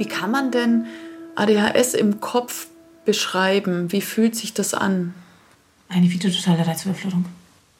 Wie kann man denn ADHS im Kopf beschreiben? Wie fühlt sich das an? Eine wieder totale Reizüberflutung.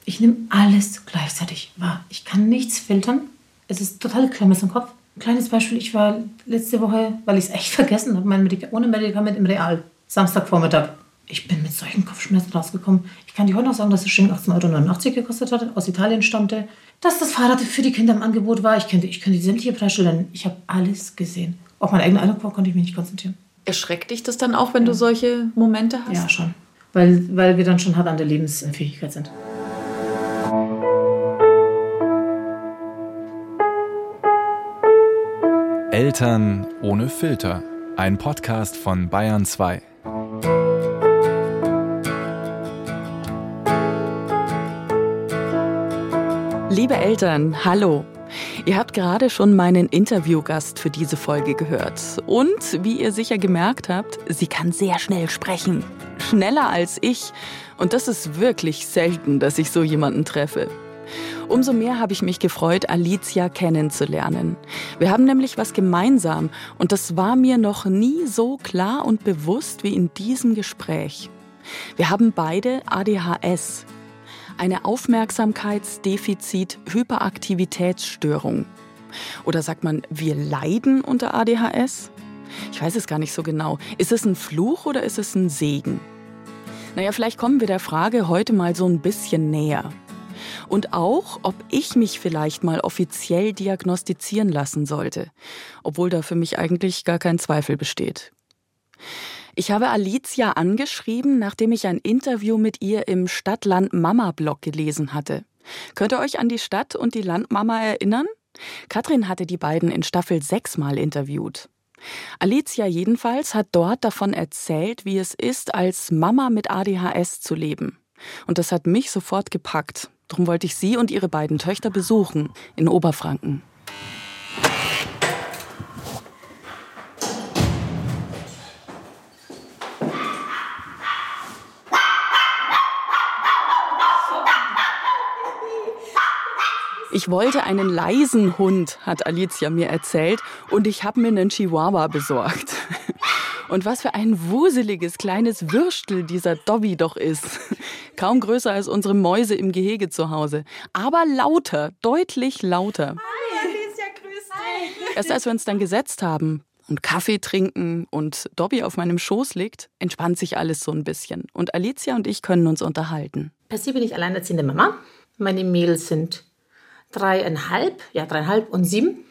Ich nehme alles gleichzeitig wahr. Ich kann nichts filtern. Es ist totale Klemmes im Kopf. Ein kleines Beispiel, ich war letzte Woche, weil ich es echt vergessen habe, mein Medika ohne Medikament im Real. Samstagvormittag. Ich bin mit solchen Kopfschmerzen rausgekommen. Ich kann dir heute noch sagen, dass das Schinken 18,89 Euro gekostet hat, aus Italien stammte. Dass das Fahrrad für die Kinder im Angebot war. Ich könnte, ich könnte die sämtliche Preisstelle Ich habe alles gesehen. Auf meinen eigenen Eindruck konnte ich mich nicht konzentrieren. Erschreckt dich das dann auch, wenn ja. du solche Momente hast? Ja, schon. Weil, weil wir dann schon hart an der Lebensfähigkeit sind. Eltern ohne Filter. Ein Podcast von Bayern 2. Liebe Eltern, hallo. Ihr habt gerade schon meinen Interviewgast für diese Folge gehört. Und wie ihr sicher gemerkt habt, sie kann sehr schnell sprechen. Schneller als ich. Und das ist wirklich selten, dass ich so jemanden treffe. Umso mehr habe ich mich gefreut, Alicia kennenzulernen. Wir haben nämlich was gemeinsam und das war mir noch nie so klar und bewusst wie in diesem Gespräch. Wir haben beide ADHS, eine Aufmerksamkeitsdefizit-Hyperaktivitätsstörung. Oder sagt man, wir leiden unter ADHS? Ich weiß es gar nicht so genau. Ist es ein Fluch oder ist es ein Segen? Naja, vielleicht kommen wir der Frage heute mal so ein bisschen näher. Und auch, ob ich mich vielleicht mal offiziell diagnostizieren lassen sollte, obwohl da für mich eigentlich gar kein Zweifel besteht. Ich habe Alicia angeschrieben, nachdem ich ein Interview mit ihr im Stadt-Land-Mama-Blog gelesen hatte. Könnt ihr euch an die Stadt und die Landmama erinnern? Katrin hatte die beiden in Staffel 6 mal interviewt. Alicia jedenfalls hat dort davon erzählt, wie es ist, als Mama mit ADHS zu leben. Und das hat mich sofort gepackt. Darum wollte ich sie und ihre beiden Töchter besuchen in Oberfranken. Ich wollte einen leisen Hund, hat Alicia mir erzählt, und ich habe mir einen Chihuahua besorgt. Und was für ein wuseliges kleines Würstel dieser Dobby doch ist. Kaum größer als unsere Mäuse im Gehege zu Hause. Aber lauter, deutlich lauter. Hi, Alicia, grüß dich. Erst als wir uns dann gesetzt haben und Kaffee trinken und Dobby auf meinem Schoß liegt, entspannt sich alles so ein bisschen. Und Alicia und ich können uns unterhalten. Per se bin ich alleinerziehende Mama. Meine Mädels sind dreieinhalb, ja dreieinhalb und sieben.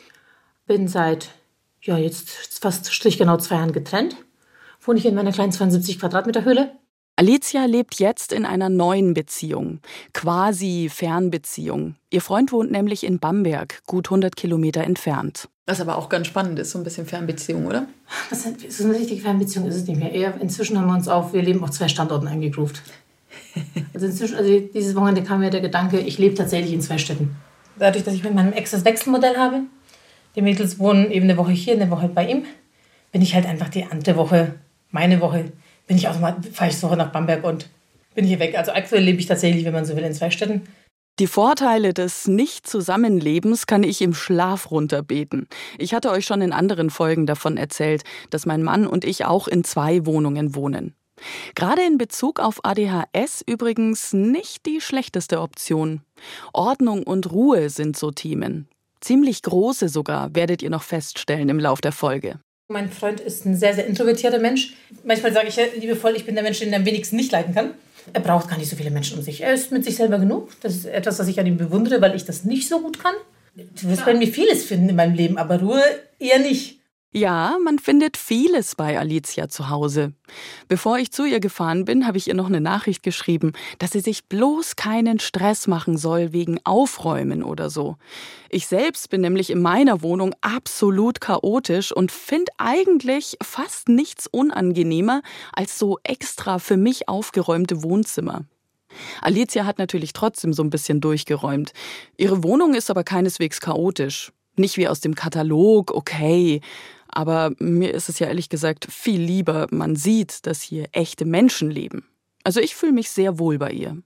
Bin seit, ja jetzt fast strichgenau zwei Jahren getrennt. Wohne ich in meiner kleinen 72 Quadratmeter Höhle. Alicia lebt jetzt in einer neuen Beziehung, quasi Fernbeziehung. Ihr Freund wohnt nämlich in Bamberg, gut 100 Kilometer entfernt. Was aber auch ganz spannend ist, so ein bisschen Fernbeziehung, oder? Das ist, so eine richtige Fernbeziehung ist es nicht mehr. Eher, inzwischen haben wir uns auf, wir leben auf zwei Standorten eingegroovt. Also inzwischen, also dieses Wochenende kam mir der Gedanke, ich lebe tatsächlich in zwei Städten dadurch, dass ich mit meinem Ex das Wechselmodell habe, die Mädels wohnen eben eine Woche hier, eine Woche bei ihm, bin ich halt einfach die andere Woche, meine Woche, bin ich auch mal, fahre ich so nach Bamberg und bin hier weg. Also aktuell lebe ich tatsächlich, wenn man so will, in zwei Städten. Die Vorteile des Nicht-Zusammenlebens kann ich im Schlaf runterbeten. Ich hatte euch schon in anderen Folgen davon erzählt, dass mein Mann und ich auch in zwei Wohnungen wohnen. Gerade in Bezug auf ADHS übrigens nicht die schlechteste Option. Ordnung und Ruhe sind so Themen. Ziemlich große sogar, werdet ihr noch feststellen im Lauf der Folge. Mein Freund ist ein sehr, sehr introvertierter Mensch. Manchmal sage ich ja liebevoll, ich bin der Mensch, den er am wenigsten nicht leiden kann. Er braucht gar nicht so viele Menschen um sich. Er ist mit sich selber genug. Das ist etwas, was ich an ihm bewundere, weil ich das nicht so gut kann. Du wirst bei mir vieles finden in meinem Leben, aber Ruhe eher nicht. Ja, man findet vieles bei Alicia zu Hause. Bevor ich zu ihr gefahren bin, habe ich ihr noch eine Nachricht geschrieben, dass sie sich bloß keinen Stress machen soll wegen Aufräumen oder so. Ich selbst bin nämlich in meiner Wohnung absolut chaotisch und finde eigentlich fast nichts unangenehmer als so extra für mich aufgeräumte Wohnzimmer. Alicia hat natürlich trotzdem so ein bisschen durchgeräumt. Ihre Wohnung ist aber keineswegs chaotisch. Nicht wie aus dem Katalog, okay. Aber mir ist es ja ehrlich gesagt viel lieber, man sieht, dass hier echte Menschen leben. Also ich fühle mich sehr wohl bei ihr.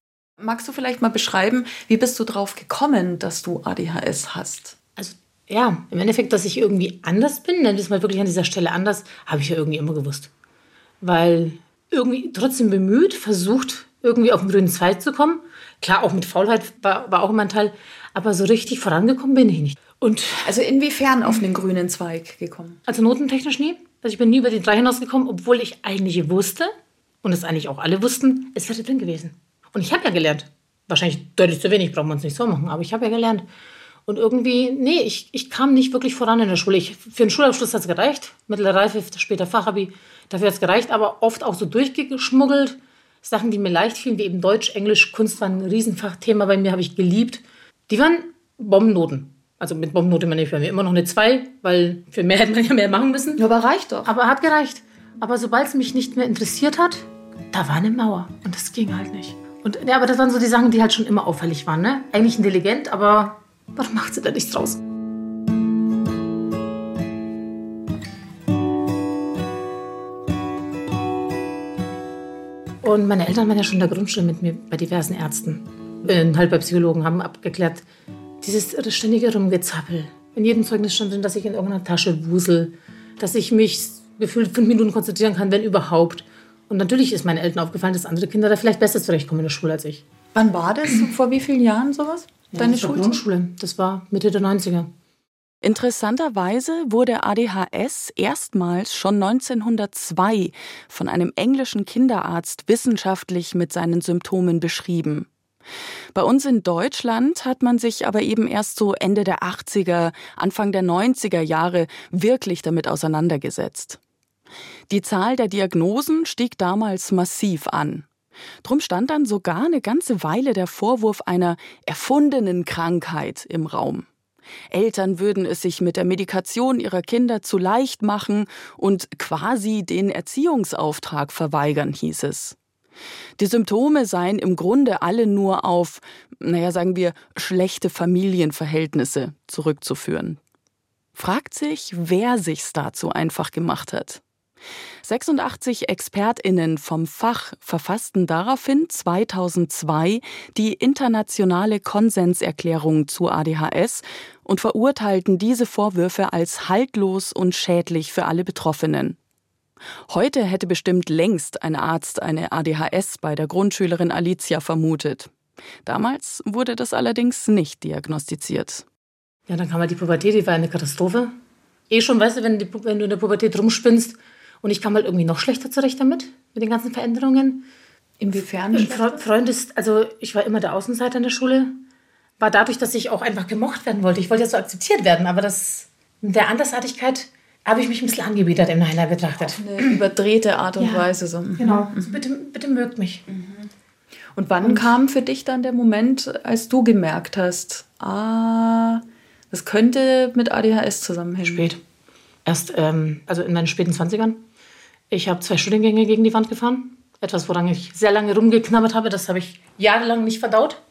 Magst du vielleicht mal beschreiben, wie bist du drauf gekommen, dass du ADHS hast? Also ja, im Endeffekt, dass ich irgendwie anders bin, nenn es mal wirklich an dieser Stelle anders, habe ich ja irgendwie immer gewusst. Weil irgendwie trotzdem bemüht, versucht, irgendwie auf den grünen Zweig zu kommen. Klar, auch mit Faulheit war, war auch immer ein Teil, aber so richtig vorangekommen bin ich nicht. Und also inwiefern auf den grünen Zweig gekommen? Also notentechnisch nie. Also ich bin nie über die drei hinausgekommen, obwohl ich eigentlich wusste, und es eigentlich auch alle wussten, es wäre drin gewesen. Und ich habe ja gelernt. Wahrscheinlich deutlich zu wenig, brauchen wir uns nicht so machen, aber ich habe ja gelernt. Und irgendwie, nee, ich, ich kam nicht wirklich voran in der Schule. Ich, für den Schulabschluss hat es gereicht. Mittlere Reife, später Fachabi, dafür hat es gereicht, aber oft auch so durchgeschmuggelt. Sachen, die mir leicht fielen, wie eben Deutsch, Englisch, Kunst waren ein Riesenfachthema bei mir, habe ich geliebt. Die waren Bombennoten. Also mit Bombennote meine ich bei mir immer noch eine 2, weil für mehr hätte man ja mehr machen müssen. Ja, aber reicht doch. Aber hat gereicht. Aber sobald es mich nicht mehr interessiert hat, da war eine Mauer. Und das ging halt nicht. Und ja, aber das waren so die Sachen, die halt schon immer auffällig waren. Ne? Eigentlich intelligent, aber warum macht sie da nichts draus? Und meine Eltern waren ja schon in der Grundschule mit mir bei diversen Ärzten, äh, halt bei Psychologen, haben abgeklärt, dieses ständige Rumgezappel. In jedem Zeugnis stand drin, dass ich in irgendeiner Tasche wusel, dass ich mich gefühlt fünf Minuten konzentrieren kann, wenn überhaupt. Und natürlich ist meinen Eltern aufgefallen, dass andere Kinder da vielleicht besser zurechtkommen in der Schule als ich. Wann war das? Vor wie vielen Jahren sowas? Ja, Deine? Grundschule. Das war Mitte der 90er. Interessanterweise wurde ADHS erstmals schon 1902 von einem englischen Kinderarzt wissenschaftlich mit seinen Symptomen beschrieben. Bei uns in Deutschland hat man sich aber eben erst so Ende der 80er, Anfang der 90er Jahre wirklich damit auseinandergesetzt. Die Zahl der Diagnosen stieg damals massiv an. Drum stand dann sogar eine ganze Weile der Vorwurf einer erfundenen Krankheit im Raum. Eltern würden es sich mit der Medikation ihrer Kinder zu leicht machen und quasi den Erziehungsauftrag verweigern, hieß es. Die Symptome seien im Grunde alle nur auf, naja, sagen wir, schlechte Familienverhältnisse zurückzuführen. Fragt sich, wer sich's dazu einfach gemacht hat. 86 ExpertInnen vom Fach verfassten daraufhin 2002 die internationale Konsenserklärung zu ADHS und verurteilten diese Vorwürfe als haltlos und schädlich für alle Betroffenen. Heute hätte bestimmt längst ein Arzt eine ADHS bei der Grundschülerin Alicia vermutet. Damals wurde das allerdings nicht diagnostiziert. Ja, dann kam halt die Pubertät, die war eine Katastrophe. Eh schon, weißt du, wenn, die, wenn du in der Pubertät rumspinnst, und ich kam halt irgendwie noch schlechter zurecht damit, mit den ganzen Veränderungen. Inwiefern? Fre Freund ist, also ich war immer der Außenseiter in der Schule. War dadurch, dass ich auch einfach gemocht werden wollte. Ich wollte ja so akzeptiert werden, aber das mit der Andersartigkeit habe ich mich ein bisschen angebietet im Nachhinein betrachtet. Auf eine überdrehte Art und ja, Weise. So. Mhm. Genau. Also bitte, bitte mögt mich. Mhm. Und wann und kam für dich dann der Moment, als du gemerkt hast, ah, das könnte mit ADHS zusammenhängen? Spät. Erst, ähm, also in meinen späten 20ern. Ich habe zwei Studiengänge gegen die Wand gefahren. Etwas, woran ich sehr lange rumgeknabbert habe. Das habe ich jahrelang nicht verdaut.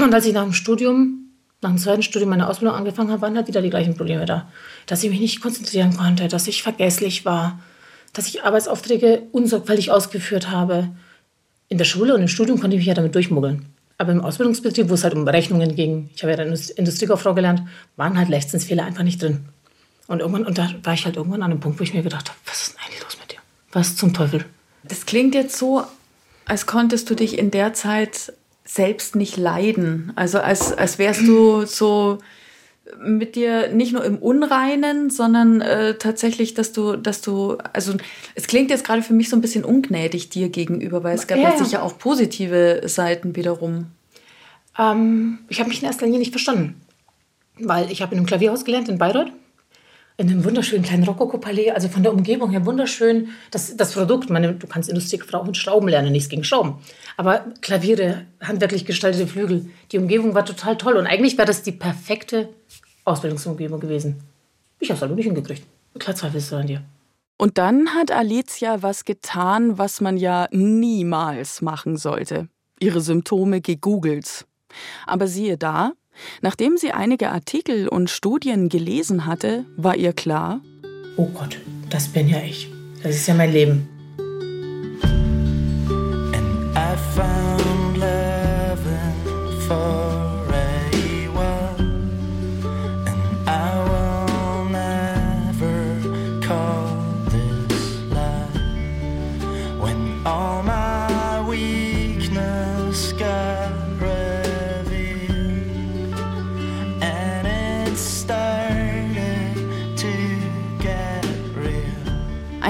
Und als ich nach dem Studium, nach dem zweiten Studium meine Ausbildung angefangen habe, waren halt wieder die gleichen Probleme da. Dass ich mich nicht konzentrieren konnte, dass ich vergesslich war, dass ich Arbeitsaufträge unsorgfältig ausgeführt habe. In der Schule und im Studium konnte ich mich ja damit durchmuggeln. Aber im Ausbildungsbetrieb, wo es halt um Rechnungen ging, ich habe ja dann Industriekauffrau gelernt, waren halt Lechtsinnsfehler einfach nicht drin. Und irgendwann, und da war ich halt irgendwann an einem Punkt, wo ich mir gedacht habe, was ist denn eigentlich los mit was zum Teufel? Das klingt jetzt so, als konntest du dich in der Zeit selbst nicht leiden. Also als, als wärst du so mit dir nicht nur im Unreinen, sondern äh, tatsächlich, dass du, dass du, also es klingt jetzt gerade für mich so ein bisschen ungnädig dir gegenüber, weil es gab ja, ja. sicher auch positive Seiten wiederum. Ähm, ich habe mich in erster Linie nicht verstanden, weil ich habe in einem Klavierhaus gelernt in Bayreuth in einem wunderschönen kleinen Rokoko-Palais, also von der Umgebung her wunderschön. Das, das Produkt, meine, du kannst Industriefrau und Schrauben lernen, nichts gegen Schrauben. Aber Klaviere, handwerklich gestaltete Flügel, die Umgebung war total toll. Und eigentlich wäre das die perfekte Ausbildungsumgebung gewesen. Ich habe es halt nicht hingekriegt. Klar zweifelst du an dir. Und dann hat Alicia was getan, was man ja niemals machen sollte. Ihre Symptome gegoogelt. Aber siehe da, Nachdem sie einige Artikel und Studien gelesen hatte, war ihr klar, oh Gott, das bin ja ich. Das ist ja mein Leben. And I found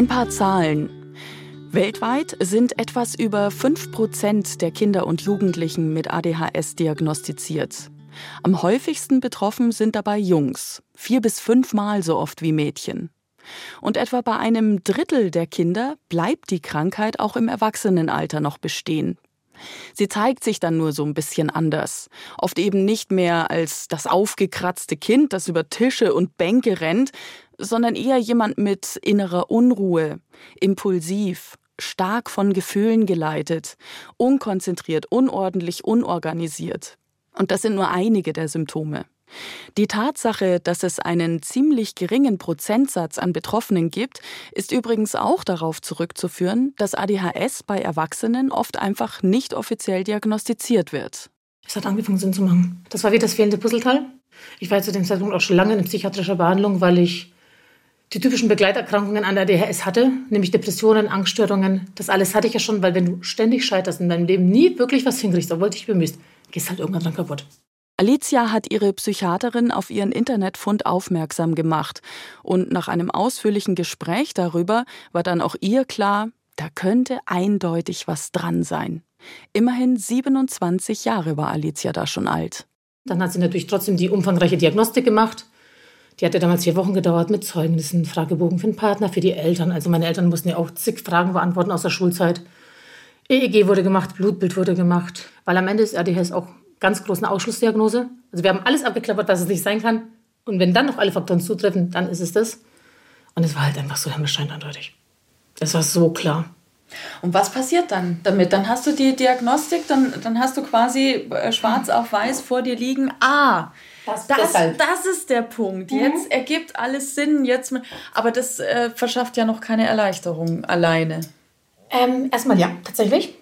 Ein paar Zahlen. Weltweit sind etwas über 5% der Kinder und Jugendlichen mit ADHS diagnostiziert. Am häufigsten betroffen sind dabei Jungs, vier bis fünfmal so oft wie Mädchen. Und etwa bei einem Drittel der Kinder bleibt die Krankheit auch im Erwachsenenalter noch bestehen. Sie zeigt sich dann nur so ein bisschen anders. Oft eben nicht mehr als das aufgekratzte Kind, das über Tische und Bänke rennt, sondern eher jemand mit innerer Unruhe, impulsiv, stark von Gefühlen geleitet, unkonzentriert, unordentlich, unorganisiert. Und das sind nur einige der Symptome. Die Tatsache, dass es einen ziemlich geringen Prozentsatz an Betroffenen gibt, ist übrigens auch darauf zurückzuführen, dass ADHS bei Erwachsenen oft einfach nicht offiziell diagnostiziert wird. Es hat angefangen Sinn zu machen. Das war wie das fehlende Puzzleteil. Ich war zu dem Zeitpunkt auch schon lange in psychiatrischer Behandlung, weil ich die typischen Begleiterkrankungen an der ADHS hatte, nämlich Depressionen, Angststörungen. Das alles hatte ich ja schon, weil wenn du ständig scheiterst in deinem Leben, nie wirklich was hinkriegst, obwohl du dich bemühst, gehst halt irgendwann dran kaputt. Alicia hat ihre Psychiaterin auf ihren Internetfund aufmerksam gemacht und nach einem ausführlichen Gespräch darüber war dann auch ihr klar, da könnte eindeutig was dran sein. Immerhin 27 Jahre war Alicia da schon alt. Dann hat sie natürlich trotzdem die umfangreiche Diagnostik gemacht. Die hatte damals vier Wochen gedauert mit Zeugnissen, Fragebogen für den Partner, für die Eltern. Also meine Eltern mussten ja auch zig Fragen beantworten aus der Schulzeit. EEG wurde gemacht, Blutbild wurde gemacht, weil am Ende ist ADHS auch ganz großen Ausschlussdiagnose. Also wir haben alles abgeklappert, was es nicht sein kann. Und wenn dann noch alle Faktoren zutreffen, dann ist es das. Und es war halt einfach so himmelscheinend eindeutig. Das war so klar. Und was passiert dann damit? Dann hast du die Diagnostik, dann, dann hast du quasi äh, schwarz auf weiß vor dir liegen. Ah, das, das, das ist der Punkt. Mhm. Jetzt ergibt alles Sinn. Jetzt, aber das äh, verschafft ja noch keine Erleichterung alleine. Ähm, erstmal ja, tatsächlich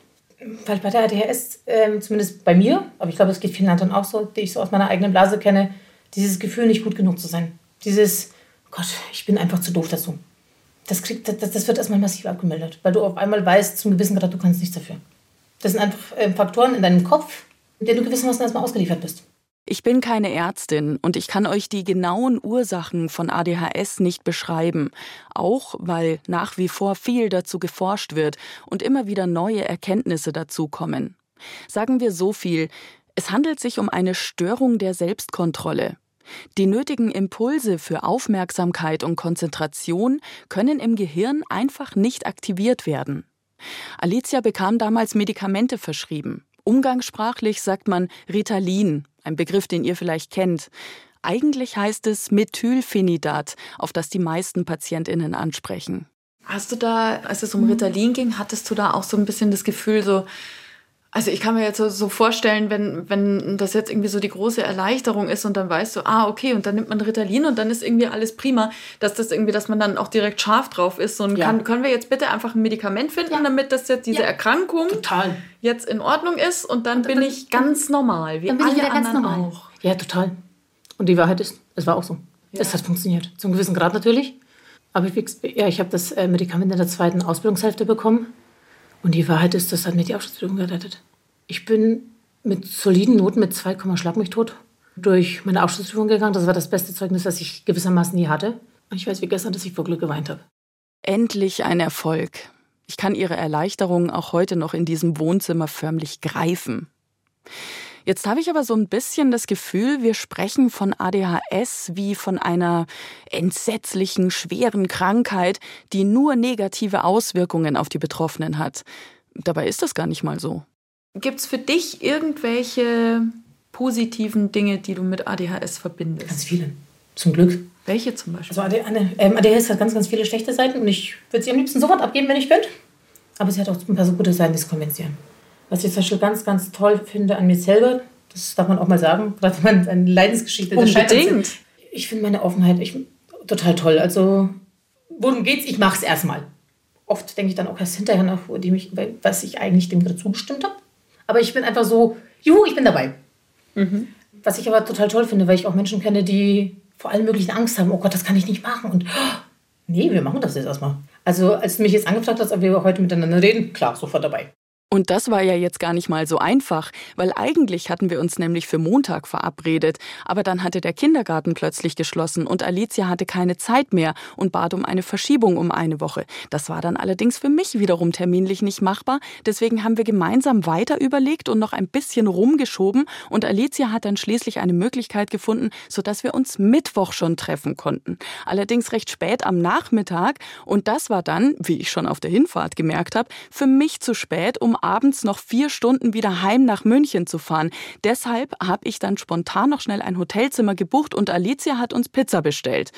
weil bei der ADHS, äh, zumindest bei mir, aber ich glaube, es geht vielen anderen auch so, die ich so aus meiner eigenen Blase kenne, dieses Gefühl, nicht gut genug zu sein. Dieses, oh Gott, ich bin einfach zu doof dazu. Das, kriegt, das, das wird erstmal massiv abgemeldet, weil du auf einmal weißt, zum gewissen Grad, du kannst nichts dafür. Das sind einfach äh, Faktoren in deinem Kopf, in denen du gewissermaßen erstmal ausgeliefert bist. Ich bin keine Ärztin und ich kann euch die genauen Ursachen von ADHS nicht beschreiben, auch weil nach wie vor viel dazu geforscht wird und immer wieder neue Erkenntnisse dazukommen. Sagen wir so viel, es handelt sich um eine Störung der Selbstkontrolle. Die nötigen Impulse für Aufmerksamkeit und Konzentration können im Gehirn einfach nicht aktiviert werden. Alicia bekam damals Medikamente verschrieben. Umgangssprachlich sagt man Ritalin, ein Begriff, den ihr vielleicht kennt. Eigentlich heißt es Methylphenidat, auf das die meisten PatientInnen ansprechen. Hast du da, als es um Ritalin ging, hattest du da auch so ein bisschen das Gefühl, so, also ich kann mir jetzt so, so, vorstellen, wenn, wenn das jetzt irgendwie so die große Erleichterung ist und dann weißt du, ah, okay, und dann nimmt man Ritalin und dann ist irgendwie alles prima, dass das irgendwie, dass man dann auch direkt scharf drauf ist. Und ja. kann, können wir jetzt bitte einfach ein Medikament finden, ja. damit das jetzt diese ja. Erkrankung total. jetzt in Ordnung ist und dann und, bin ich ganz normal, wie dann bin alle ich wieder anderen ganz normal. auch. Ja, total. Und die Wahrheit ist, es war auch so. Es hat funktioniert. Zum gewissen Grad natürlich. Aber ich, ja, ich habe das äh, Medikament in der zweiten Ausbildungshälfte bekommen. Und die Wahrheit ist, das hat mir die Aufstiegsprüfung gerettet. Ich bin mit soliden Noten mit 2, Schlag mich tot durch meine Abschlussprüfung gegangen. Das war das beste Zeugnis, das ich gewissermaßen je hatte. Und ich weiß wie gestern, dass ich vor Glück geweint habe. Endlich ein Erfolg. Ich kann Ihre Erleichterung auch heute noch in diesem Wohnzimmer förmlich greifen. Jetzt habe ich aber so ein bisschen das Gefühl, wir sprechen von ADHS wie von einer entsetzlichen, schweren Krankheit, die nur negative Auswirkungen auf die Betroffenen hat. Dabei ist das gar nicht mal so. Gibt es für dich irgendwelche positiven Dinge, die du mit ADHS verbindest? Ganz viele. Zum Glück. Welche zum Beispiel? Also ADHS ähm, hat ganz, ganz viele schlechte Seiten und ich würde sie am liebsten sofort abgeben, wenn ich könnte. Aber sie hat auch ein paar so gute Seiten, die es kompensieren. Was ich zum Beispiel ganz, ganz toll finde an mir selber, das darf man auch mal sagen, gerade wenn man eine Leidensgeschichte Unbedingt. Ich finde meine Offenheit ich, total toll. Also, worum geht's? Ich mache es erstmal. Oft denke ich dann auch erst hinterher nach, was ich eigentlich dem gerade zugestimmt habe. Aber ich bin einfach so, juhu, ich bin dabei. Mhm. Was ich aber total toll finde, weil ich auch Menschen kenne, die vor allem möglichen Angst haben, oh Gott, das kann ich nicht machen. Und oh, nee, wir machen das jetzt erstmal. Also als du mich jetzt angefragt hast, ob wir heute miteinander reden, klar, sofort dabei. Und das war ja jetzt gar nicht mal so einfach, weil eigentlich hatten wir uns nämlich für Montag verabredet, aber dann hatte der Kindergarten plötzlich geschlossen und Alicia hatte keine Zeit mehr und bat um eine Verschiebung um eine Woche. Das war dann allerdings für mich wiederum terminlich nicht machbar, deswegen haben wir gemeinsam weiter überlegt und noch ein bisschen rumgeschoben und Alicia hat dann schließlich eine Möglichkeit gefunden, sodass wir uns Mittwoch schon treffen konnten. Allerdings recht spät am Nachmittag und das war dann, wie ich schon auf der Hinfahrt gemerkt habe, für mich zu spät, um abends noch vier Stunden wieder heim nach München zu fahren. Deshalb habe ich dann spontan noch schnell ein Hotelzimmer gebucht und Alicia hat uns Pizza bestellt.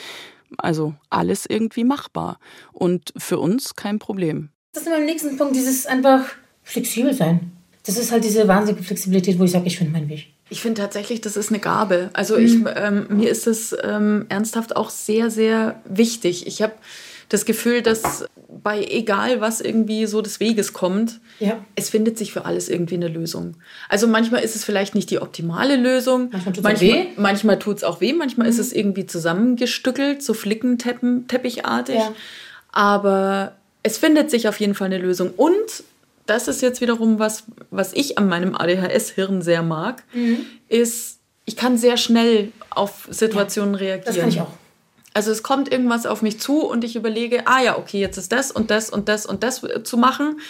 Also alles irgendwie machbar. Und für uns kein Problem. Das ist mein nächsten Punkt, dieses einfach flexibel sein. Das ist halt diese wahnsinnige Flexibilität, wo ich sage, ich finde meinen Weg. Ich finde tatsächlich, das ist eine Gabe. Also ich, ähm, mir ist es ähm, ernsthaft auch sehr, sehr wichtig. Ich habe das Gefühl, dass bei egal was irgendwie so des Weges kommt, Ja. es findet sich für alles irgendwie eine Lösung. Also manchmal ist es vielleicht nicht die optimale Lösung. Manchmal auch manchmal, weh. Mhm. Manchmal tut es auch weh. Manchmal ist es irgendwie zusammengestückelt, so flickenteppichartig. Ja. Aber es findet sich auf jeden Fall eine Lösung. Und das ist jetzt wiederum was, was ich an meinem ADHS-Hirn sehr mag, Mhm. ist, ich kann sehr schnell auf Situationen reagieren. Das kann ich auch. Also es kommt irgendwas auf mich zu und ich überlege, ah ja, okay, jetzt ist das und das und das und das zu machen.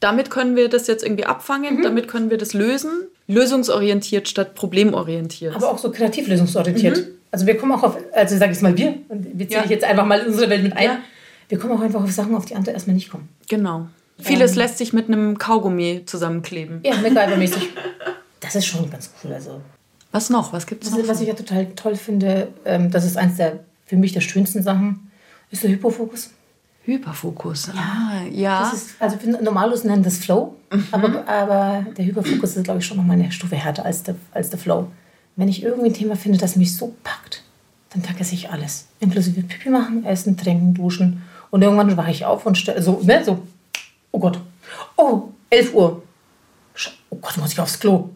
Damit können wir das jetzt irgendwie abfangen, Mhm. damit können wir das lösen. Lösungsorientiert statt problemorientiert. Aber auch so kreativ lösungsorientiert. Also wir kommen auch auf, also sage ich mal wir, und wir zählen Ja. ich jetzt einfach mal in unsere Welt mit ein. Ja. Wir kommen auch einfach auf Sachen, auf die andere erstmal nicht kommen. genau. Vieles lässt sich mit einem Kaugummi zusammenkleben. Ja, MacGyver-mäßig. Das ist schon ganz cool. Also Was noch? Was gibt's Das noch? was ich ja total toll finde, ähm, das ist eins der für mich der schönsten Sachen, ist der Hypofokus. Hyperfokus. Ah, ja. Das ist, also wir Normalos nennen das Flow, aber, aber der Hyperfokus ist, glaube ich, schon nochmal eine Stufe härter als der, als der Flow. Wenn ich irgendwie ein Thema finde, das mich so packt, dann vergesse ich alles. Inklusive Pipi machen, essen, trinken, duschen. Und irgendwann wache ich auf und stelle so, ne, so, oh Gott, oh, 11 Uhr. Oh Gott, muss ich aufs Klo.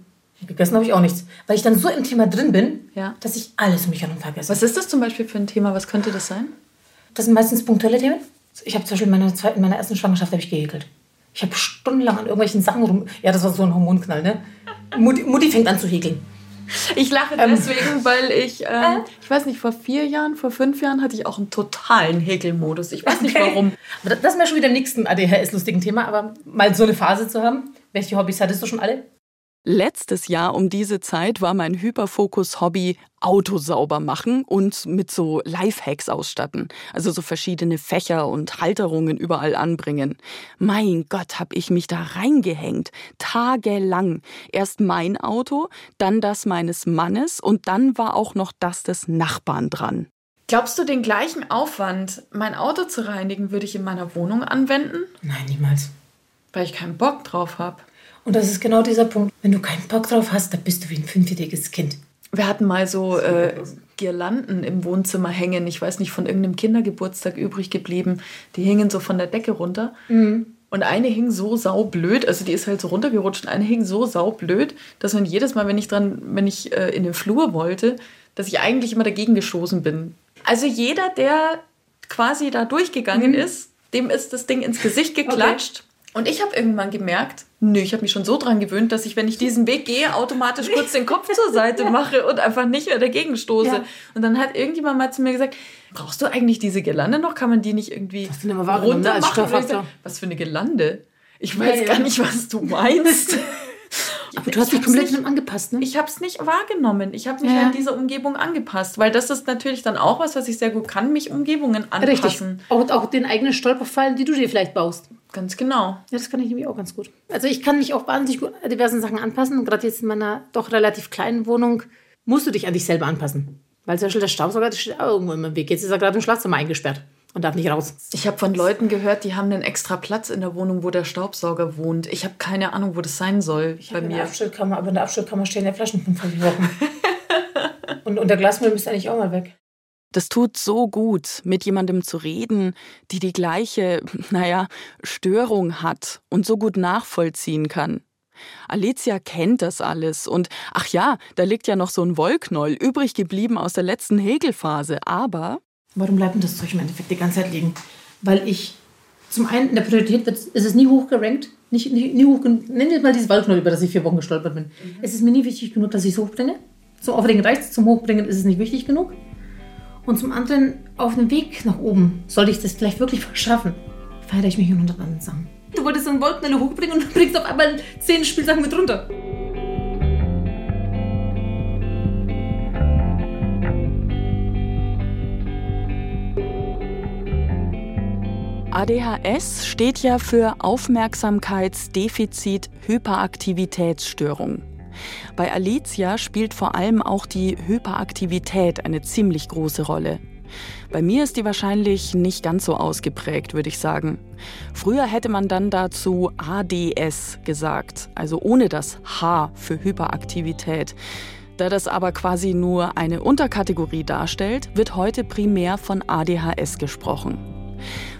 Gegessen habe ich auch nichts. Weil ich dann so im Thema drin bin, Ja. dass ich alles um mich herum vergesse. Was ist das zum Beispiel für ein Thema? Was könnte das sein? Das sind meistens punktuelle Themen. Ich habe zum Beispiel in meiner, zweiten, in meiner ersten Schwangerschaft habe ich gehäkelt. Ich habe stundenlang an irgendwelchen Sachen rum. Ja, das war so ein Hormonknall, ne? Mutti, Mutti fängt an zu häkeln. Ich lache deswegen, weil ich, ähm, ich weiß nicht, vor vier Jahren, vor fünf Jahren hatte ich auch einen totalen Häkelmodus. Ich weiß nicht warum. Aber das ist mir schon wieder im nächsten ADHS-lustigen Thema, aber mal so eine Phase zu haben. Welche Hobbys hattest du schon alle? Letztes Jahr um diese Zeit war mein Hyperfokus-Hobby Auto sauber machen und mit so Lifehacks ausstatten. Also so verschiedene Fächer und Halterungen überall anbringen. Mein Gott, hab ich mich da reingehängt. Tagelang. Erst mein Auto, dann das meines Mannes und dann war auch noch das des Nachbarn dran. Glaubst du, den gleichen Aufwand, mein Auto zu reinigen, würde ich in meiner Wohnung anwenden? Nein, niemals. Weil ich keinen Bock drauf habe. Und das ist genau dieser Punkt. Wenn du keinen Bock drauf hast, dann bist du wie ein fünfjähriges Kind. Wir hatten mal so äh, Girlanden im Wohnzimmer hängen. Ich weiß nicht, von irgendeinem Kindergeburtstag übrig geblieben. Die hingen so von der Decke runter. Und eine hing so saublöd, also die ist halt so runtergerutscht. Und eine hing so saublöd, dass man jedes Mal, wenn ich dran, wenn ich äh, in den Flur wollte, dass ich eigentlich immer dagegen geschossen bin. Also jeder, der quasi da durchgegangen ist, dem ist das Ding ins Gesicht geklatscht. Und ich habe irgendwann gemerkt, nö, ich habe mich schon so dran gewöhnt, dass ich, wenn ich diesen Weg gehe, automatisch kurz den Kopf zur Seite mache und einfach nicht mehr dagegen stoße. Ja. Und dann hat irgendjemand mal zu mir gesagt, brauchst du eigentlich diese Girlande noch? Kann man die nicht irgendwie runter machen? Was für eine Girlande? Ich weiß Ja, ja. gar nicht, was du meinst. Aber du hast dich komplett nicht- angepasst, ne? Ich habe es nicht wahrgenommen. Ich habe mich Ja. an diese Umgebung angepasst, weil das ist natürlich dann auch was, was ich sehr gut kann, mich Umgebungen Richtig. anpassen. Auch, auch den eigenen Stolperfallen, die du dir vielleicht baust. Ganz genau. Ja, das kann ich nämlich auch ganz gut. Also ich kann mich auch wahnsinnig gut an diversen Sachen anpassen. Gerade jetzt in meiner doch relativ kleinen Wohnung musst du dich an dich selber anpassen. Weil zum Beispiel der Staubsauger, steht auch irgendwo im Weg. Jetzt ist er gerade im Schlafzimmer eingesperrt und darf nicht raus. Ich habe von Leuten gehört, die haben einen extra Platz in der Wohnung, wo der Staubsauger wohnt. Ich habe keine Ahnung, wo das sein soll bei in der mir. Abstellkammer, aber in der Abstellkammer stehen ja Flaschen von vor Wochen. und, und der Glasmüll müsste eigentlich auch mal weg. Das tut so gut, mit jemandem zu reden, die die gleiche, naja, Störung hat und so gut nachvollziehen kann. Alicia kennt das alles und ach ja, da liegt ja noch so ein Wollknäuel übrig geblieben aus der letzten Häkelphase, aber Warum bleibt denn das Zeug im Endeffekt die ganze Zeit liegen? Weil ich zum einen in der Priorität wird, ist es nie hochgerankt. Nicht, nie, nie hoch, nenn jetzt mal dieses Waldknoll, über das ich vier Wochen gestolpert bin. Mhm. Es ist mir nie wichtig genug, dass ich es hochbringe. Zum Aufregen reicht es, zum Hochbringen ist es nicht wichtig genug. Und zum anderen, auf dem Weg nach oben, sollte ich das vielleicht wirklich verschaffen, feiere ich mich in 100 anderen Sachen. Du wolltest einen Wollknolle hochbringen und du bringst auf einmal zehn Spielsachen mit runter. ADHS steht ja für Aufmerksamkeitsdefizit-Hyperaktivitätsstörung. Bei Alicia spielt vor allem auch die Hyperaktivität eine ziemlich große Rolle. Bei mir ist die wahrscheinlich nicht ganz so ausgeprägt, würde ich sagen. Früher hätte man dann dazu ADS gesagt, also ohne das H für Hyperaktivität. Da das aber quasi nur eine Unterkategorie darstellt, wird heute primär von ADHS gesprochen.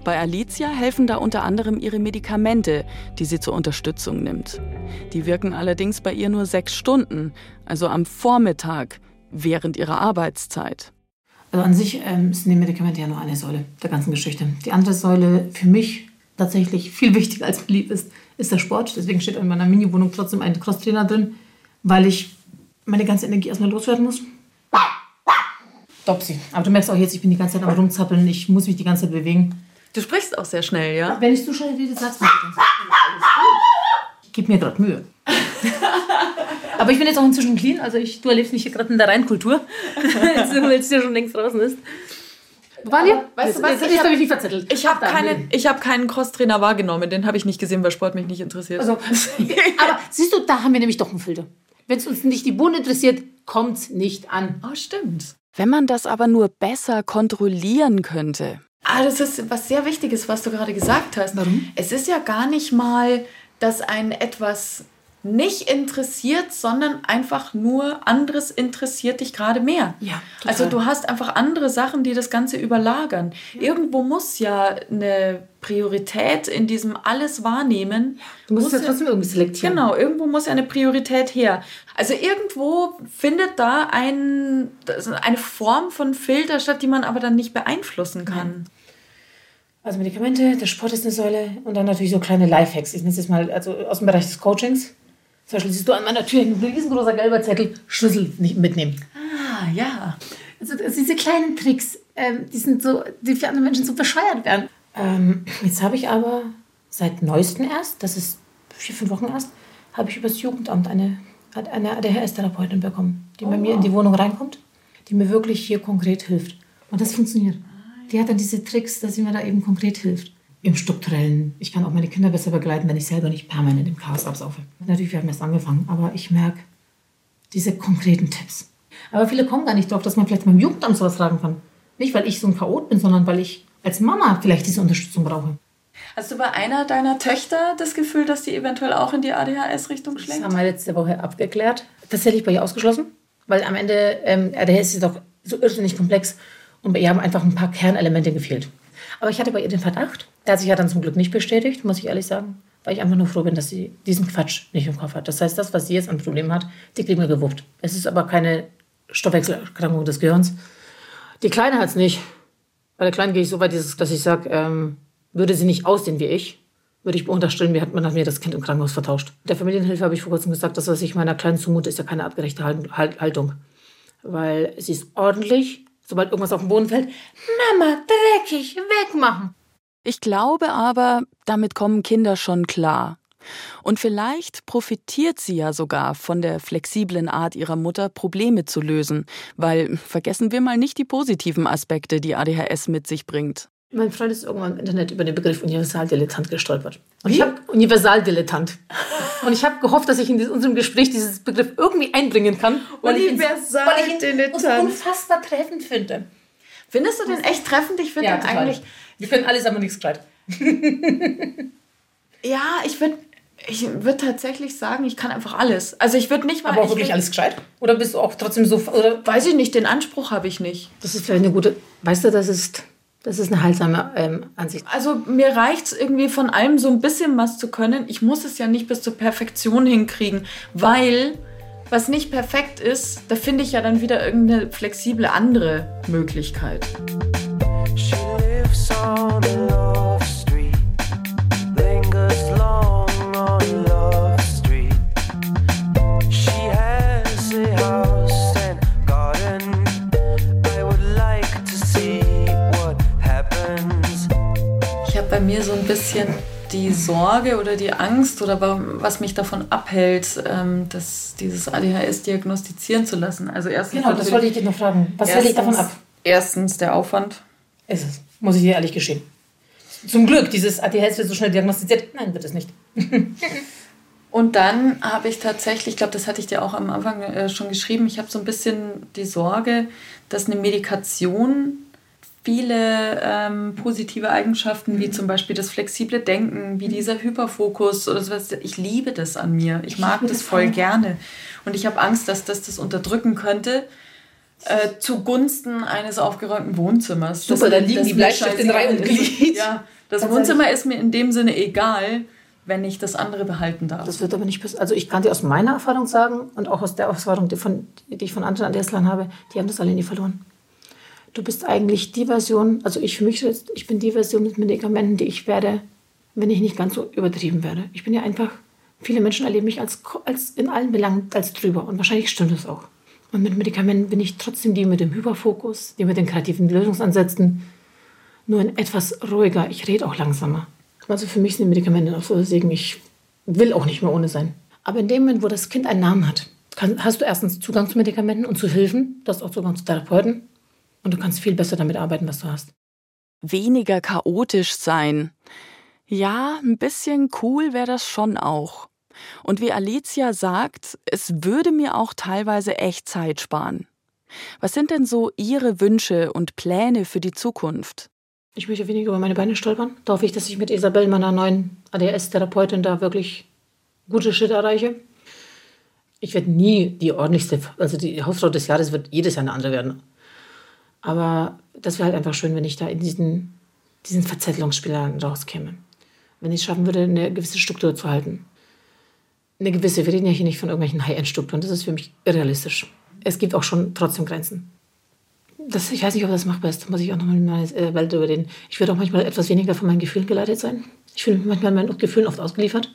Bei Alicia helfen da unter anderem ihre Medikamente, die sie zur Unterstützung nimmt. Die wirken allerdings bei ihr nur sechs Stunden, also am Vormittag, während ihrer Arbeitszeit. Also an sich ähm, sind die Medikamente ja nur eine Säule der ganzen Geschichte. Die andere Säule für mich tatsächlich viel wichtiger als beliebt ist, ist der Sport. Deswegen steht in meiner Mini-Wohnung trotzdem ein Crosstrainer drin, weil ich meine ganze Energie erstmal loswerden muss. Dopsy. Aber du merkst auch jetzt, ich bin die ganze Zeit am rumzappeln, ich muss mich die ganze Zeit bewegen. Du sprichst auch sehr schnell, ja? Wenn ich zu schnell rede, sagst du mir ganz Ich gebe mir gerade Mühe. Aber ich bin jetzt auch inzwischen clean, also ich, du erlebst mich hier gerade in der Reinkultur, weil es ja schon längst draußen ist. Valerie, weißt du was? Jetzt, ich habe mich nicht verzettelt. Ich habe keine, hab keinen Crosstrainer wahrgenommen, den habe ich nicht gesehen, weil Sport mich nicht interessiert. Also, aber siehst du, da haben wir nämlich doch einen Filter. Wenn es uns nicht die Bohnen interessiert, kommt es nicht an. Oh, stimmt. Wenn man das aber nur besser kontrollieren könnte. Ah, das ist was sehr Wichtiges, was du gerade gesagt hast. Warum? Es ist ja gar nicht mal, dass ein etwas nicht interessiert, sondern einfach nur anderes interessiert dich gerade mehr. Ja, total. Also du hast einfach andere Sachen, die das Ganze überlagern. Ja. Irgendwo muss ja eine Priorität in diesem alles wahrnehmen. Du musst es ja trotzdem irgendwie selektieren. Genau, irgendwo muss ja eine Priorität her. Also irgendwo findet da ein, eine Form von Filter statt, die man aber dann nicht beeinflussen kann. Also Medikamente, der Sport ist eine Säule und dann natürlich so kleine Lifehacks. Ich nenne es jetzt mal also aus dem Bereich des Coachings. Zum Beispiel siehst du an meiner Tür ein riesengroßer gelber Zettel, Schlüssel nicht mitnehmen. Ah, ja. Also, also diese kleinen Tricks, ähm, die sind so, die für andere Menschen so bescheuert werden. Ähm, jetzt habe ich aber seit neuestem erst, das ist vier, fünf Wochen erst, habe ich übers Jugendamt eine, eine ADHS-Therapeutin bekommen, die oh, bei mir in die Wohnung reinkommt, die mir wirklich hier konkret hilft. Und das funktioniert. Die hat dann diese Tricks, dass sie mir da eben konkret hilft im Strukturellen. Ich kann auch meine Kinder besser begleiten, wenn ich selber nicht permanent im Chaos absaufe. Natürlich, wir haben erst angefangen, aber ich merke diese konkreten Tipps. Aber viele kommen gar nicht drauf, dass man vielleicht beim Jugendamt sowas fragen kann. Nicht, weil ich so ein Chaot bin, sondern weil ich als Mama vielleicht diese Unterstützung brauche. Hast du bei einer deiner Töchter das Gefühl, dass die eventuell auch in die ADHS-Richtung schlägt? Das haben wir letzte Woche abgeklärt. Tatsächlich bei ihr ausgeschlossen, weil am Ende ähm, ADHS ist doch so irrsinnig komplex und bei ihr haben einfach ein paar Kernelemente gefehlt. Aber ich hatte bei ihr den Verdacht, der hat sich ja dann zum Glück nicht bestätigt, muss ich ehrlich sagen, weil ich einfach nur froh bin, dass sie diesen Quatsch nicht im Kopf hat. Das heißt, das, was sie jetzt an Problemen hat, die kriegen wir gewuppt. Es ist aber keine Stoffwechselerkrankung des Gehirns. Die Kleine hat es nicht. Bei der Kleinen gehe ich so weit, dass ich sage, ähm, würde sie nicht aussehen wie ich, würde ich unterstellen, mir hat man mir das Kind im Krankenhaus vertauscht. Der Familienhilfe habe ich vor kurzem gesagt, das, was ich meiner Kleinen zumute, ist ja keine artgerechte Haltung. Weil sie ist ordentlich, sobald irgendwas auf den Boden fällt, Mama, dreckig, wegmachen. Ich glaube aber, damit kommen Kinder schon klar. Und vielleicht profitiert sie ja sogar von der flexiblen Art ihrer Mutter, Probleme zu lösen, weil vergessen wir mal nicht die positiven Aspekte, die ADHS mit sich bringt. Mein Freund ist irgendwann im Internet über den Begriff Universaldilettant gestolpert. Und ich habe Universaldilettant. Und ich habe gehofft, dass ich in unserem Gespräch dieses Begriff irgendwie einbringen kann, weil ich ihn, weil ich ihn unfassbar treffend finde. Findest du den echt treffend? Ich finde ja, den eigentlich. Wir können alles, aber nichts gescheit. ja, ich würde ich würde tatsächlich sagen, ich kann einfach alles. Also ich würde nicht mal. Aber auch wirklich alles gescheit? Oder bist du auch trotzdem so. Oder? Weiß ich nicht, den Anspruch habe ich nicht. Das ist vielleicht eine gute. Weißt du, das ist das ist eine heilsame ähm, Ansicht. Also mir reicht es irgendwie von allem so ein bisschen was zu können. Ich muss es ja nicht bis zur Perfektion hinkriegen, weil was nicht perfekt ist, da finde ich ja dann wieder irgendeine flexible andere Möglichkeit. Mir so ein bisschen die Sorge oder die Angst oder was mich davon abhält, ähm, dass dieses ADHS diagnostizieren zu lassen. Also erstens genau, das wollte ich dich noch fragen. Was hält dich davon ab? Erstens der Aufwand. Ist es, muss ich dir ehrlich gestehen. Zum Glück, dieses ADHS wird so schnell diagnostiziert. Nein, wird es nicht. Und dann habe ich tatsächlich, ich glaube, das hatte ich dir auch am Anfang äh, schon geschrieben, ich habe so ein bisschen die Sorge, dass eine Medikation viele ähm, positive Eigenschaften, wie zum Beispiel das flexible Denken, wie dieser Hyperfokus oder sowas. Ich liebe das an mir. Ich mag das, das voll gerne. Und ich habe Angst, dass das das unterdrücken könnte. Äh, zugunsten eines aufgeräumten Wohnzimmers. Super, dann liegen die Bleistifte in Reihe und Glied. Ja, das Wohnzimmer ist mir in dem Sinne egal, wenn ich das andere behalten darf. Das wird aber nicht passieren. Also ich kann dir aus meiner Erfahrung sagen und auch aus der Erfahrung, die, von, die ich von anderen Adresslern habe, die haben das alle nie verloren du bist eigentlich die Version, also ich für mich jetzt, ich bin die Version mit Medikamenten, die ich werde, wenn ich nicht ganz so übertrieben werde. Ich bin ja einfach, viele Menschen erleben mich als, als in allen Belangen als drüber und wahrscheinlich stimmt das auch. Und mit Medikamenten bin ich trotzdem die mit dem Hyperfokus, die mit den kreativen Lösungsansätzen, nur in etwas ruhiger. Ich rede auch langsamer. Also für mich sind Medikamente auch so Segen. Ich will auch nicht mehr ohne sein. Aber in dem Moment, wo das Kind einen Namen hat, kann, hast du erstens Zugang zu Medikamenten und zu Hilfen. Du hast auch Zugang zu Therapeuten. Und du kannst viel besser damit arbeiten, was du hast. Weniger chaotisch sein. Ja, ein bisschen cool wäre das schon auch. Und wie Alicia sagt, es würde mir auch teilweise echt Zeit sparen. Was sind denn so Ihre Wünsche und Pläne für die Zukunft? Ich möchte weniger über meine Beine stolpern. Da hoffe ich, dass ich mit Isabel, meiner neuen ADS-Therapeutin, da wirklich gute Schritte erreiche. Ich werde nie die ordentlichste, also die Hausfrau des Jahres wird jedes Jahr eine andere werden. Aber das wäre halt einfach schön, wenn ich da in diesen, diesen Verzettelungsspielern rauskäme. Wenn ich es schaffen würde, eine gewisse Struktur zu halten. Eine gewisse, wir reden ja hier nicht von irgendwelchen High-End-Strukturen, das ist für mich irrealistisch. Es gibt auch schon trotzdem Grenzen. Das, ich weiß nicht, ob das machbar ist, da muss ich auch nochmal mit meiner äh, Welt überreden. Ich würde auch manchmal etwas weniger von meinen Gefühlen geleitet sein. Ich fühle mich manchmal meinen Gefühlen oft ausgeliefert.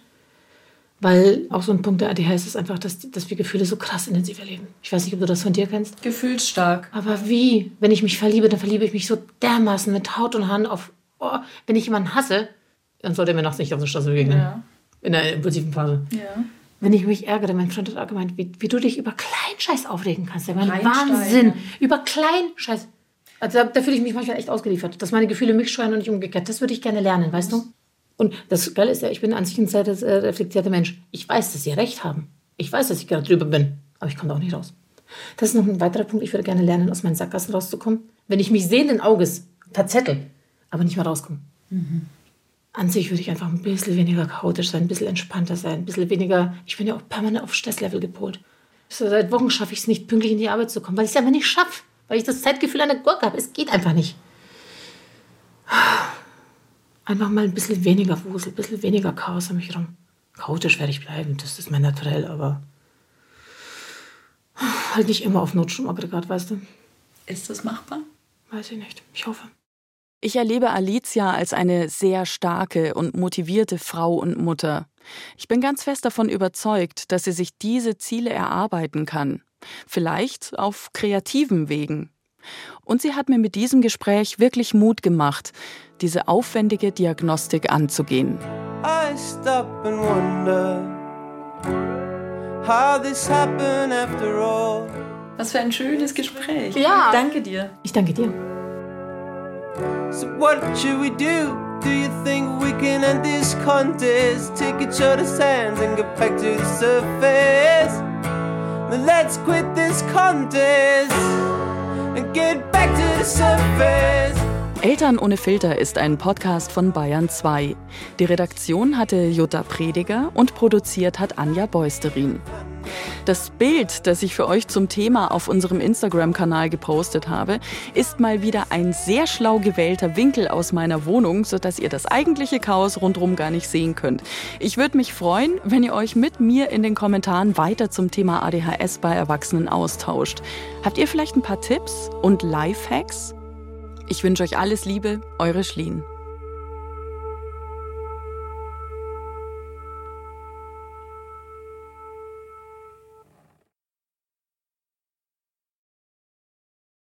Weil auch so ein Punkt der ADHS ist einfach, dass, dass wir Gefühle so krass intensiv erleben. Ich weiß nicht, ob du das von dir kennst. Gefühlsstark. Aber wie? Wenn ich mich verliebe, dann verliebe ich mich so dermaßen mit Haut und Hand auf. Oh, wenn ich jemanden hasse, dann sollte er mir nachts nicht auf der Straße begegnen. Ja. In der impulsiven Phase. Ja. Wenn ich mich ärgere, mein Freund hat auch gemeint, wie, wie du dich über Kleinscheiß aufregen kannst. Der meint, Wahnsinn. Über Kleinscheiß. Also da, da fühle ich mich manchmal echt ausgeliefert, dass meine Gefühle mich steuern und nicht umgekehrt. Das würde ich gerne lernen, weißt du? Und das Geile ist ja, ich bin an sich ein sehr reflektierter Mensch. Ich weiß, dass sie recht haben. Ich weiß, dass ich gerade drüber bin. Aber ich komme da auch nicht raus. Das ist noch ein weiterer Punkt. Ich würde gerne lernen, aus meinen Sackgassen rauszukommen. Wenn ich mich sehenden Auges verzettel, aber nicht mehr rauskomme. Mhm. An sich würde ich einfach ein bisschen weniger chaotisch sein, ein bisschen entspannter sein, ein bisschen weniger. Ich bin ja auch permanent auf Stresslevel gepolt. So, seit Wochen schaffe ich es nicht, pünktlich in die Arbeit zu kommen, weil ich es einfach nicht schaffe. Weil ich das Zeitgefühl einer Gurke habe. Es geht einfach nicht einfach mal ein bisschen weniger Wusel, ein bisschen weniger Chaos um mich herum. Chaotisch werde ich bleiben, das ist mein Naturell, aber halt nicht immer auf Notstromaggregat, weißt du. Ist das machbar? Weiß ich nicht. Ich hoffe. Ich erlebe Alicia als eine sehr starke und motivierte Frau und Mutter. Ich bin ganz fest davon überzeugt, dass sie sich diese Ziele erarbeiten kann. Vielleicht auf kreativen Wegen. Und sie hat mir mit diesem Gespräch wirklich Mut gemacht, diese aufwendige Diagnostik anzugehen. I stop and wonder how this happened after all. Was für ein schönes Gespräch. Ja. Danke dir. Ich danke dir. So what should we do? Do you think we can end this contest? Take each other's hands and get back to the surface. Let's quit this contest Eltern ohne Filter ist ein Podcast von Bayern 2. Die Redaktion hatte Jutta Prediger und produziert hat Anja Beusterin. Das Bild, das ich für euch zum Thema auf unserem Instagram-Kanal gepostet habe, ist mal wieder ein sehr schlau gewählter Winkel aus meiner Wohnung, sodass ihr das eigentliche Chaos rundherum gar nicht sehen könnt. Ich würde mich freuen, wenn ihr euch mit mir in den Kommentaren weiter zum Thema ADHS bei Erwachsenen austauscht. Habt ihr vielleicht ein paar Tipps und Lifehacks? Ich wünsche euch alles Liebe, eure Schlien.